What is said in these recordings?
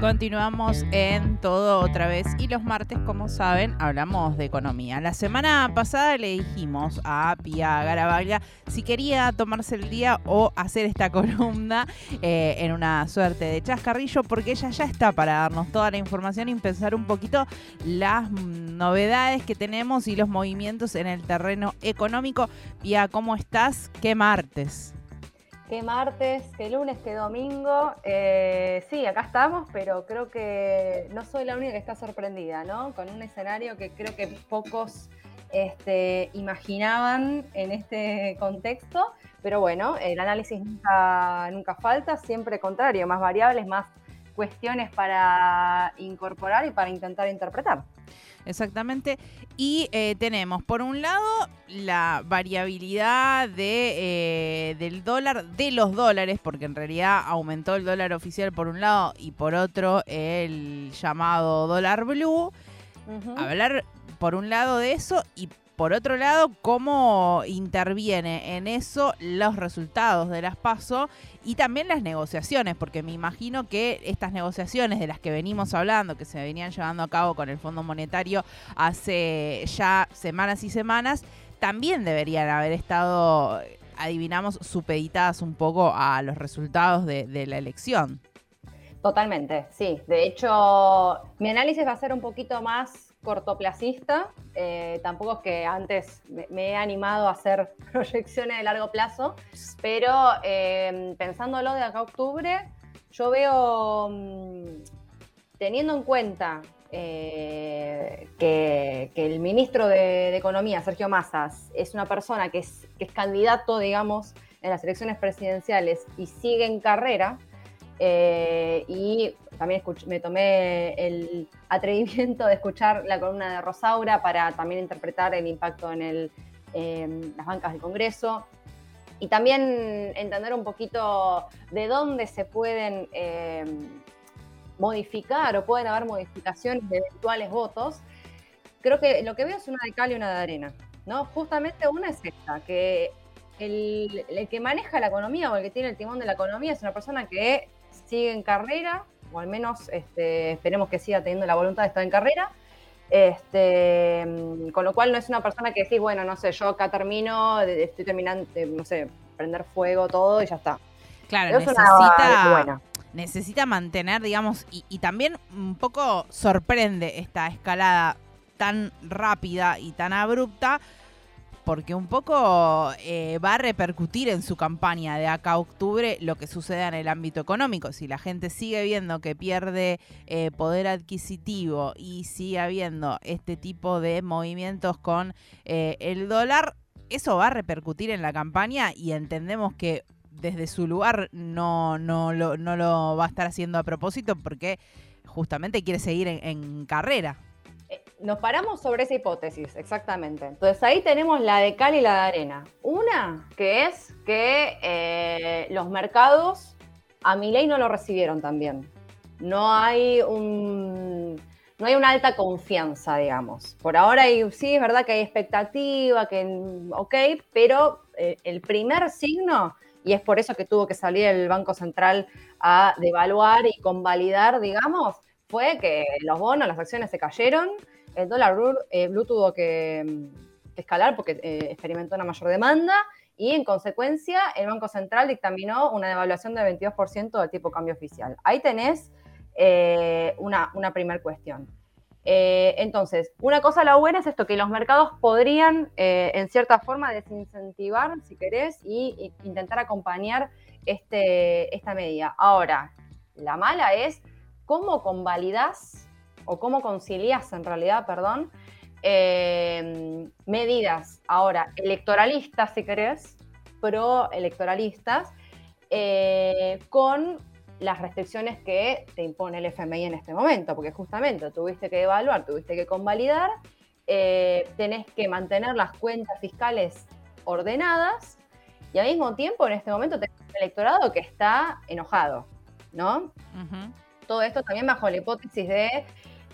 Continuamos en todo otra vez y los martes, como saben, hablamos de economía. La semana pasada le dijimos a Pia Garabaglia si quería tomarse el día o hacer esta columna eh, en una suerte de chascarrillo, porque ella ya está para darnos toda la información y pensar un poquito las novedades que tenemos y los movimientos en el terreno económico. Pia, ¿cómo estás? ¿Qué martes? Qué martes, qué lunes, qué domingo. Eh, sí, acá estamos, pero creo que no soy la única que está sorprendida, ¿no? Con un escenario que creo que pocos este, imaginaban en este contexto. Pero bueno, el análisis nunca, nunca falta, siempre contrario, más variables, más cuestiones para incorporar y para intentar interpretar. Exactamente. Y eh, tenemos, por un lado, la variabilidad de, eh, del dólar, de los dólares, porque en realidad aumentó el dólar oficial por un lado y por otro el llamado dólar blue. Hablar por un lado de eso y por otro lado, cómo interviene en eso los resultados de las PASO y también las negociaciones, porque me imagino que estas negociaciones de las que venimos hablando, que se venían llevando a cabo con el Fondo Monetario hace ya semanas y semanas, también deberían haber estado, adivinamos, supeditadas un poco a los resultados de, de la elección. Totalmente, sí. De hecho, mi análisis va a ser un poquito más cortoplacista. Eh, tampoco es que antes me, he animado a hacer proyecciones de largo plazo, pero eh, pensándolo de acá a octubre, yo veo, mm, teniendo en cuenta eh, que, el ministro de, Economía, Sergio Massas, es una persona que es, que es candidato, digamos, en las elecciones presidenciales y sigue en carrera, eh, y también me tomé el atrevimiento de escuchar la columna de Rosaura para también interpretar el impacto en las bancas del Congreso y también entender un poquito de dónde se pueden eh, modificar o pueden haber modificaciones de eventuales votos. Creo que lo que veo es una de cal y una de arena. ¿no? Justamente una es esta, que el, el, que maneja la economía o el que tiene el timón de la economía es una persona que sigue en carrera, o al menos este, esperemos que siga teniendo la voluntad de estar en carrera. Este, con lo cual no es una persona que decís, bueno, no sé, yo acá termino, estoy terminando, no sé, prender fuego todo y ya está. Claro, necesita, necesita mantener, digamos, y, y también un poco sorprende esta escalada tan rápida y tan abrupta porque un poco eh, va a repercutir en su campaña de acá a octubre lo que suceda en el ámbito económico. Si la gente sigue viendo que pierde eh, poder adquisitivo y sigue habiendo este tipo de movimientos con eh, el dólar, eso va a repercutir en la campaña y entendemos que desde su lugar no, no, lo, no lo va a estar haciendo a propósito porque justamente quiere seguir en carrera nos paramos sobre esa hipótesis, exactamente. Entonces ahí tenemos la de cal y la de arena. Una que es que eh, los mercados a mi ley no lo recibieron también. No hay un no hay una alta confianza, digamos. Por ahora sí es verdad que hay expectativa, que ok, pero eh, el primer signo, y es por eso que tuvo que salir el Banco Central a devaluar y convalidar, digamos, fue que los bonos, las acciones se cayeron el dólar eh, blue, tuvo que, escalar porque eh, experimentó una mayor demanda y en consecuencia el Banco Central dictaminó una devaluación del 22% del tipo cambio oficial. Ahí tenés eh, una, una primera cuestión. entonces, una cosa la buena es esto, que los mercados podrían en cierta forma desincentivar, si querés, y, intentar acompañar este, esta medida. Ahora, la mala es cómo convalidás o cómo concilias en realidad, perdón, eh, medidas ahora electoralistas, si querés, pro-electoralistas, eh, con las restricciones que te impone el FMI en este momento, porque justamente tuviste que evaluar, tuviste que convalidar, eh, tenés que mantener las cuentas fiscales ordenadas y al mismo tiempo en este momento tenés un electorado que está enojado, ¿no? Todo esto también bajo la hipótesis de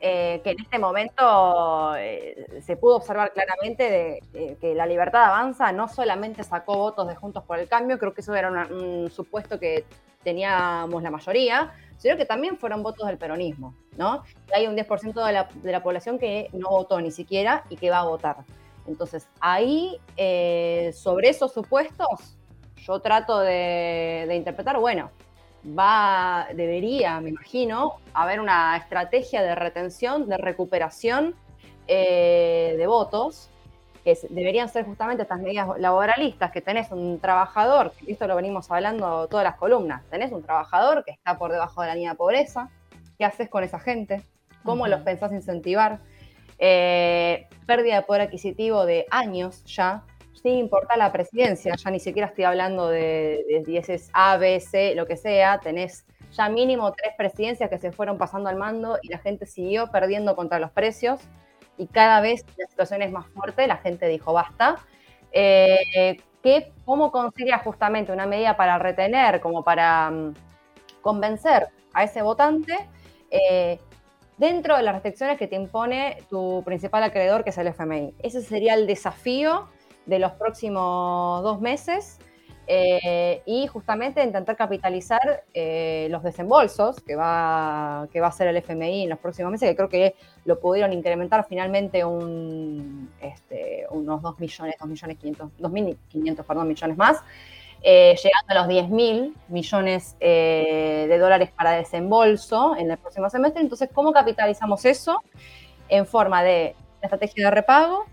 eh, que en este momento eh, se pudo observar claramente de, que la libertad avanza no solamente sacó votos de Juntos por el Cambio, creo que eso era un supuesto que teníamos la mayoría, sino que también fueron votos del peronismo, ¿no? hay un 10% de la, de la, población que no votó ni siquiera y que va a votar. Entonces, ahí, eh, sobre esos supuestos, yo trato de, interpretar, bueno, va, debería, me imagino, haber una estrategia de retención, de recuperación eh, de votos, que deberían ser justamente estas medidas laboralistas, que tenés un trabajador, esto lo venimos hablando todas las columnas, tenés un trabajador que está por debajo de la línea de pobreza, ¿qué haces con esa gente? ¿Cómo los pensás incentivar? Eh, pérdida de poder adquisitivo de años ya, sin importar la presidencia, ya ni siquiera estoy hablando de, de 10 A, B, C, lo que sea, tenés ya mínimo tres presidencias que se fueron pasando al mando y la gente siguió perdiendo contra los precios y cada vez la situación es más fuerte, la gente dijo basta. Eh, ¿Cómo consideras justamente una medida para retener, como para mm, convencer a ese votante eh, dentro de las restricciones que te impone tu principal acreedor, que es el FMI? Ese sería el desafío de los próximos dos meses eh, y justamente intentar capitalizar eh, los desembolsos que va, que va a hacer el FMI en los próximos meses, que creo que lo pudieron incrementar finalmente un, este, unos 2 millones, 2 millones 500, 2.500 perdón, millones más, eh, llegando a los 10 mil millones de dólares para desembolso en el próximo semestre. Entonces, ¿cómo capitalizamos eso? En forma de estrategia de repago,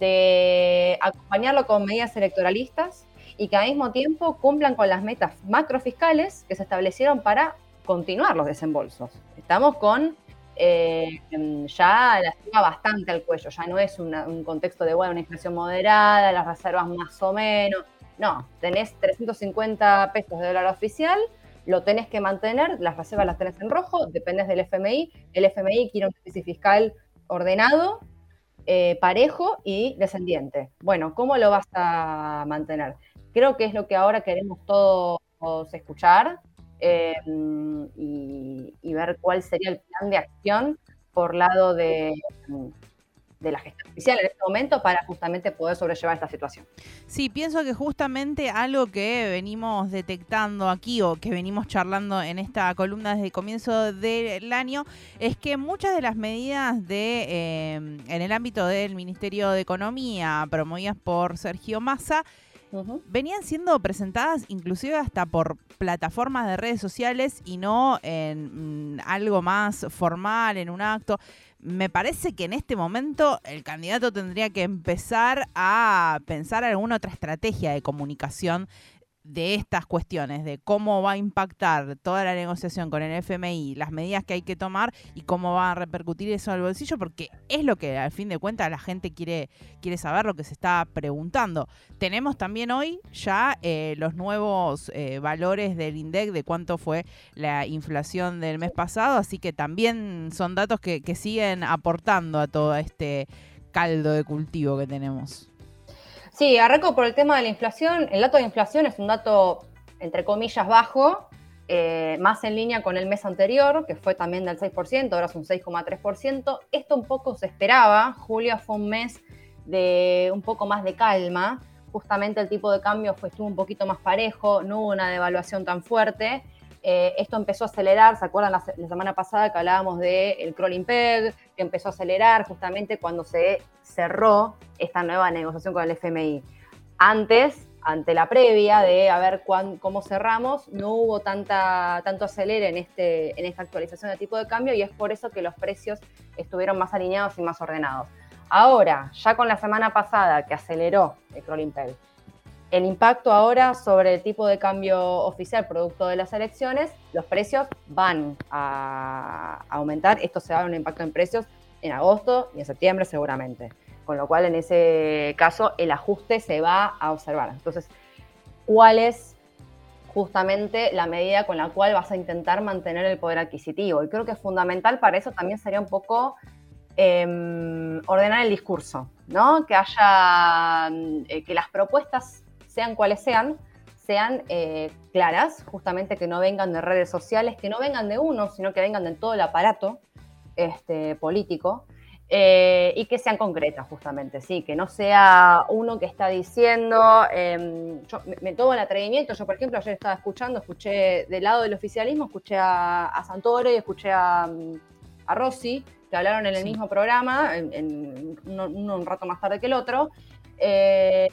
de acompañarlo con medidas electoralistas, y que al mismo tiempo cumplan con las metas macrofiscales que se establecieron para continuar los desembolsos. Estamos con eh, ya la suma bastante al cuello, ya no es un contexto de, bueno, una inflación moderada, las reservas más o menos. No, tenés 350 pesos de dólar oficial, lo tenés que mantener, las reservas las tenés en rojo, dependes del FMI, el FMI quiere un déficit fiscal ordenado, eh, parejo y descendiente. Bueno, ¿cómo lo vas a mantener? Creo que es lo que ahora queremos todos escuchar eh, y, ver cuál sería el plan de acción por lado de, de la gestión oficial en este momento para justamente poder sobrellevar esta situación. Sí, pienso que justamente algo que venimos detectando aquí o que venimos charlando en esta columna desde el comienzo del año es que muchas de las medidas de eh, en el ámbito del Ministerio de Economía promovidas por Sergio Massa venían siendo presentadas inclusive hasta por plataformas de redes sociales y no en mm, algo más formal, en un acto. Me parece que en este momento el candidato tendría que empezar a pensar alguna otra estrategia de comunicación de estas cuestiones, de cómo va a impactar toda la negociación con el FMI, las medidas que hay que tomar y cómo va a repercutir eso al bolsillo, porque es lo que al fin de cuentas la gente quiere, quiere saber, lo que se está preguntando. Tenemos también hoy ya eh, los nuevos eh, valores del INDEC de cuánto fue la inflación del mes pasado, así que también son datos que, que siguen aportando a todo este caldo de cultivo que tenemos. Sí, arranco por el tema de la inflación. El dato de inflación es un dato, entre comillas, bajo, eh, más en línea con el mes anterior, que fue también del 6%, ahora es un 6,3%. Esto un poco se esperaba. Julio fue un mes de un poco más de calma. Justamente el tipo de cambio estuvo un poquito más parejo, no hubo una devaluación tan fuerte. Eh, esto empezó a acelerar, ¿se acuerdan la, semana pasada que hablábamos del el crawling peg, que empezó a acelerar justamente cuando se cerró esta nueva negociación con el FMI? Antes, ante la previa de a ver cómo cerramos, no hubo tanta, tanto acelere en, este, en esta actualización de tipo de cambio y es por eso que los precios estuvieron más alineados y más ordenados. Ahora, ya con la semana pasada que aceleró el crawling peg, el impacto ahora sobre el tipo de cambio oficial producto de las elecciones, los precios van a aumentar. Esto se va a dar un impacto en precios en agosto y en septiembre seguramente. Con lo cual, en ese caso, el ajuste se va a observar. Entonces, ¿cuál es justamente la medida con la cual vas a intentar mantener el poder adquisitivo? Y creo que es fundamental para eso también sería un poco em, ordenar el discurso, ¿no? Que haya, eh, que las propuestas sean cuales sean, sean eh, claras, justamente que no vengan de redes sociales, que no vengan de uno, sino que vengan de todo el aparato este, político. Eh, y que sean concretas justamente, sí, que no sea uno que está diciendo, em, yo me, tomo el atrevimiento, yo por ejemplo ayer estaba escuchando, escuché del lado del oficialismo, escuché a, Santoro y escuché a, a, Rossi, que hablaron en el mismo programa, en, uno, un rato más tarde que el otro, eh,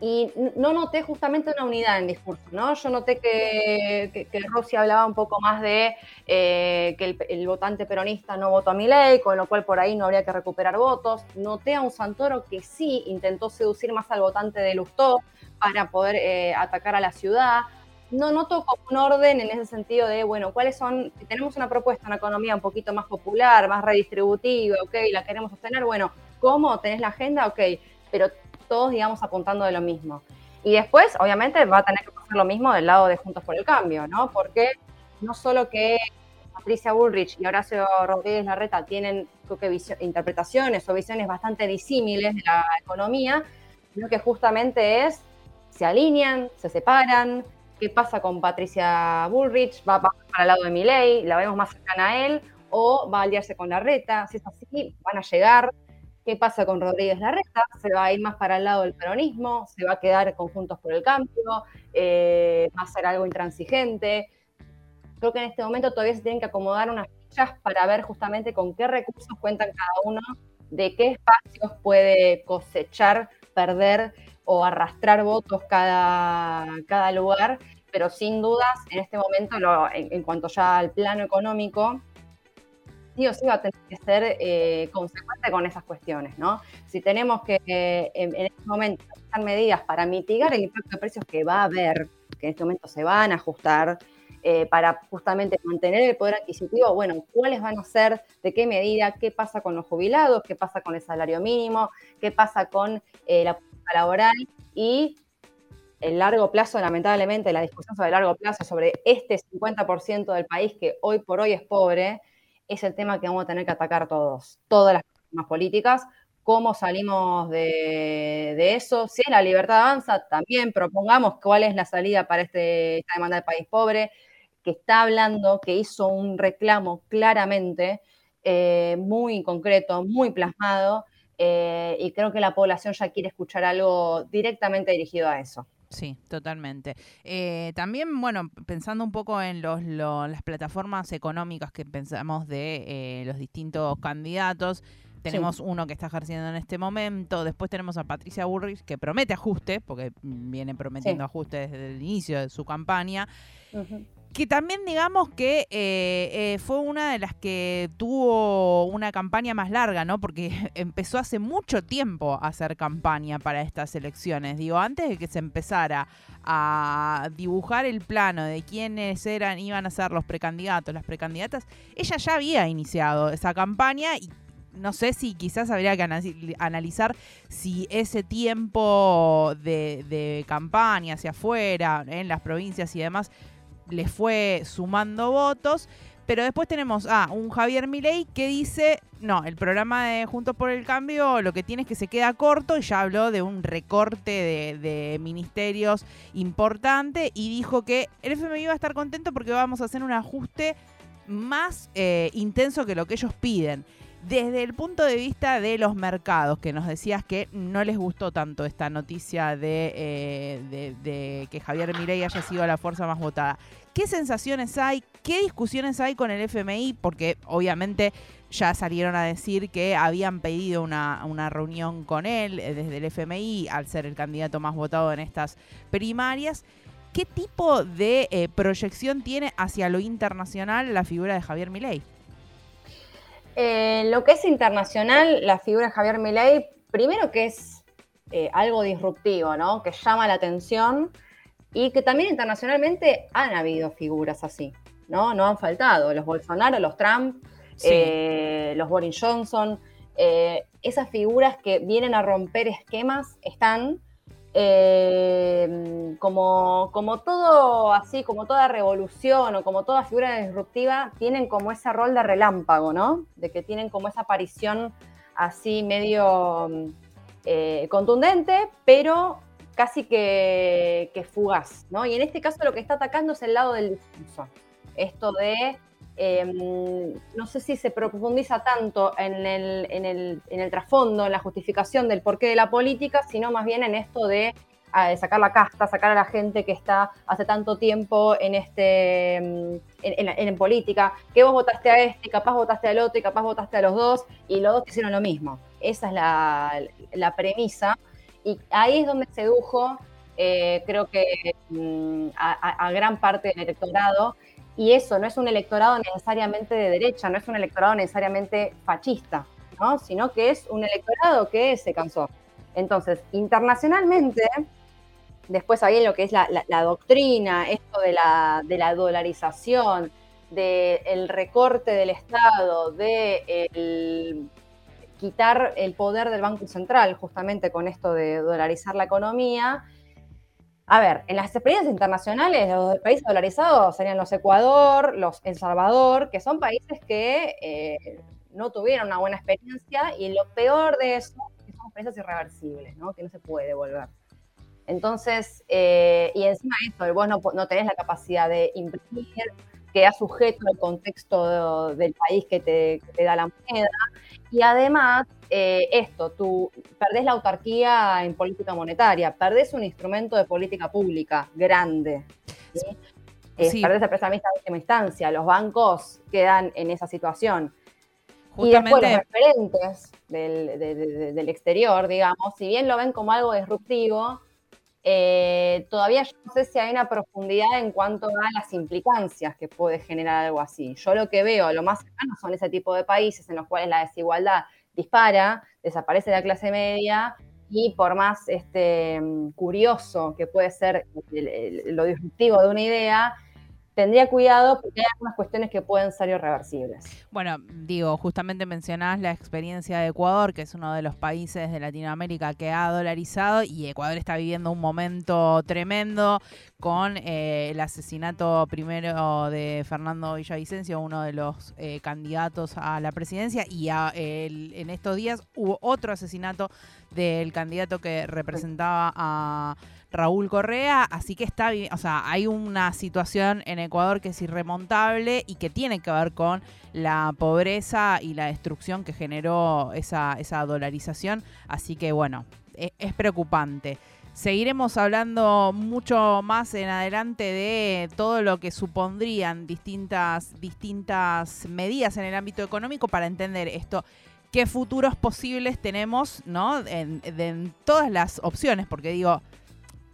y no noté justamente una unidad en discurso, ¿no? Yo noté que, que, Rossi hablaba un poco más de eh, que el, votante peronista no votó a mi ley, con lo cual por ahí no habría que recuperar votos. Noté a un Santoro que sí intentó seducir más al votante de Lustó para poder eh, atacar a la ciudad. No noto como un orden en ese sentido de, bueno, ¿cuáles son? Si tenemos una propuesta, una economía un poquito más popular, más redistributiva, ok, la queremos sostener, bueno, ¿cómo? ¿Tenés la agenda? Ok, pero todos, digamos, apuntando de lo mismo. Y después, obviamente, va a tener que pasar lo mismo del lado de Juntos por el Cambio, ¿no? Porque no solo que Patricia Bullrich y Horacio Rodríguez Larreta tienen creo que interpretaciones o visiones bastante disímiles de la economía, sino que justamente es, se alinean, se separan, qué pasa con Patricia Bullrich, va para el lado de Milei, la vemos más cercana a él, o va a aliarse con Larreta, si es así, van a llegar ¿Qué pasa con Rodríguez Larreta? ¿Se va a ir más para el lado del peronismo? ¿Se va a quedar conjuntos por el cambio? Eh, ¿Va a ser algo intransigente? Creo que en este momento todavía se tienen que acomodar unas fichas para ver justamente con qué recursos cuentan cada uno, de qué espacios puede cosechar, perder o arrastrar votos cada, cada lugar. Pero sin dudas, en este momento, en cuanto ya al plano económico, sí o sí va a tener que ser eh, consecuente con esas cuestiones, ¿no? Si tenemos que eh, en, este momento tomar medidas para mitigar el impacto de precios que va a haber, que en este momento se van a ajustar, eh, para justamente mantener el poder adquisitivo, bueno, ¿cuáles van a ser? ¿De qué medida? ¿Qué pasa con los jubilados? ¿Qué pasa con el salario mínimo? ¿Qué pasa con la laboral? Y el largo plazo, lamentablemente, la discusión sobre el largo plazo, sobre este 50% del país que hoy por hoy es pobre, es el tema que vamos a tener que atacar todos, todas las políticas. ¿Cómo salimos de, eso? Si la libertad avanza, también propongamos cuál es la salida para este, esta demanda del país pobre, que está hablando, que hizo un reclamo claramente, eh, muy concreto, muy plasmado, eh, y creo que la población ya quiere escuchar algo directamente dirigido a eso. Sí, totalmente. Eh, también, bueno, pensando un poco en los, las plataformas económicas que pensamos de eh, los distintos candidatos, tenemos uno que está ejerciendo en este momento, después tenemos a Patricia Burrich que promete ajuste, porque viene prometiendo ajuste desde el inicio de su campaña que también digamos que eh, eh, fue una de las que tuvo una campaña más larga, ¿no? Porque empezó hace mucho tiempo a hacer campaña para estas elecciones. Digo, antes de que se empezara a dibujar el plano de quiénes eran, iban a ser los precandidatos, las precandidatas, ella ya había iniciado esa campaña y no sé si quizás habría que analizar si ese tiempo de, de campaña hacia afuera, en las provincias y demás, le fue sumando votos. Pero después tenemos a un Javier Milei que dice, no, el programa de Juntos por el Cambio lo que tiene es que se queda corto y ya habló de un recorte de, ministerios importante y dijo que el FMI va a estar contento porque vamos a hacer un ajuste más eh, intenso que lo que ellos piden. Desde el punto de vista de los mercados, que nos decías que no les gustó tanto esta noticia de, eh, que Javier Mirey haya sido la fuerza más votada, ¿qué sensaciones hay? ¿Qué discusiones hay con el FMI? Porque obviamente ya salieron a decir que habían pedido una, reunión con él eh, desde el FMI al ser el candidato más votado en estas primarias. ¿Qué tipo de eh, proyección tiene hacia lo internacional la figura de Javier Milei? Eh, lo que es internacional, la figura de Javier Milei, primero que es eh, algo disruptivo, ¿no? Que llama la atención y que también internacionalmente han habido figuras así, ¿no? No han faltado. Los Bolsonaro, los Trump, eh, los Boris Johnson, esas figuras que vienen a romper esquemas están eh, como, como todo así, como toda revolución o como toda figura disruptiva, tienen como ese rol de relámpago, ¿no? De que tienen como esa aparición así medio eh, contundente, pero casi que, fugaz, ¿no? Y en este caso lo que está atacando es el lado del discurso. Esto de Em, no sé si se profundiza tanto en el, trasfondo, en la justificación del porqué de la política, sino más bien en esto de sacar la casta, sacar a la gente que está hace tanto tiempo en este em, política, que vos votaste a este, capaz votaste al otro y capaz votaste a los dos, y los dos hicieron lo mismo. Esa es la, la premisa. Y ahí es donde sedujo, eh, creo que mm, a, a gran parte del electorado, y eso no es un electorado necesariamente de derecha, no es un electorado necesariamente fascista, ¿no? sino que es un electorado que se cansó. Entonces, internacionalmente, después ahí en lo que es la, doctrina, esto de la, de la dolarización, del recorte del Estado, de quitar el poder del Banco Central, justamente con esto de dolarizar la economía, a ver, en las experiencias internacionales, los países dolarizados serían los Ecuador, los El Salvador, que son países que eh, no tuvieron una buena experiencia y lo peor de eso es que son experiencias irreversibles, ¿no? que no se puede devolver. Entonces, eh, y encima de esto, vos no, no, tenés la capacidad de imprimir, queda sujeto al contexto del país que te, que te da la moneda, y además eh, esto, tú perdés la autarquía en política monetaria, perdés un instrumento de política pública grande. ¿sí? Perdés el prestamista en última instancia, los bancos quedan en esa situación. Y después los referentes del, exterior, digamos, si bien lo ven como algo disruptivo, eh, todavía yo no sé si hay una profundidad en cuanto a las implicancias que puede generar algo así. Yo lo que veo, lo más cercano son ese tipo de países en los cuales la desigualdad dispara, desaparece la clase media y por más este, curioso que puede ser lo disruptivo de una idea, tendría cuidado porque hay algunas cuestiones que pueden ser irreversibles. Bueno, digo, justamente mencionás la experiencia de Ecuador, que es uno de los países de Latinoamérica que ha dolarizado y Ecuador está viviendo un momento tremendo con eh, el asesinato primero de Fernando Villavicencio, uno de los eh, candidatos a la presidencia, y en estos días hubo otro asesinato del candidato que representaba a Raúl Correa, así que está, o sea, hay una situación en Ecuador que es irremontable y que tiene que ver con la pobreza y la destrucción que generó esa, esa dolarización, así que bueno, e, es, preocupante. Seguiremos hablando mucho más en adelante de todo lo que supondrían distintas, distintas medidas en el ámbito económico para entender esto qué futuros posibles tenemos, ¿no? En, en, todas las opciones, porque digo,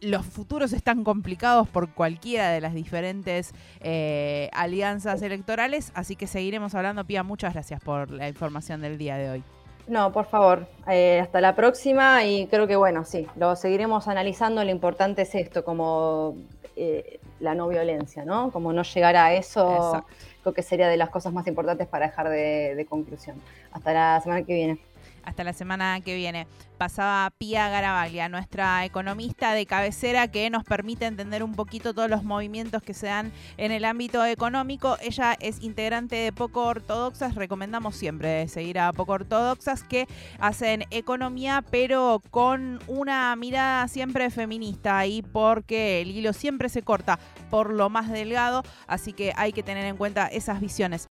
los futuros están complicados por cualquiera de las diferentes eh, alianzas electorales, así que seguiremos hablando. Pía, muchas gracias por la información del día de hoy. No, por favor, eh, hasta la próxima y creo que bueno, sí, lo seguiremos analizando. Lo importante es esto, como eh, la no violencia, ¿no? Como no llegar a eso, creo que sería de las cosas más importantes para dejar de conclusión. Hasta la semana que viene. Hasta la semana que viene. Pasaba Pía Garabaglia, nuestra economista de cabecera que nos permite entender un poquito todos los movimientos que se dan en el ámbito económico. Ella es integrante de Poco Ortodoxas. Recomendamos siempre seguir a Poco Ortodoxas que hacen economía, pero con una mirada siempre feminista y porque el hilo siempre se corta por lo más delgado. Así que hay que tener en cuenta esas visiones.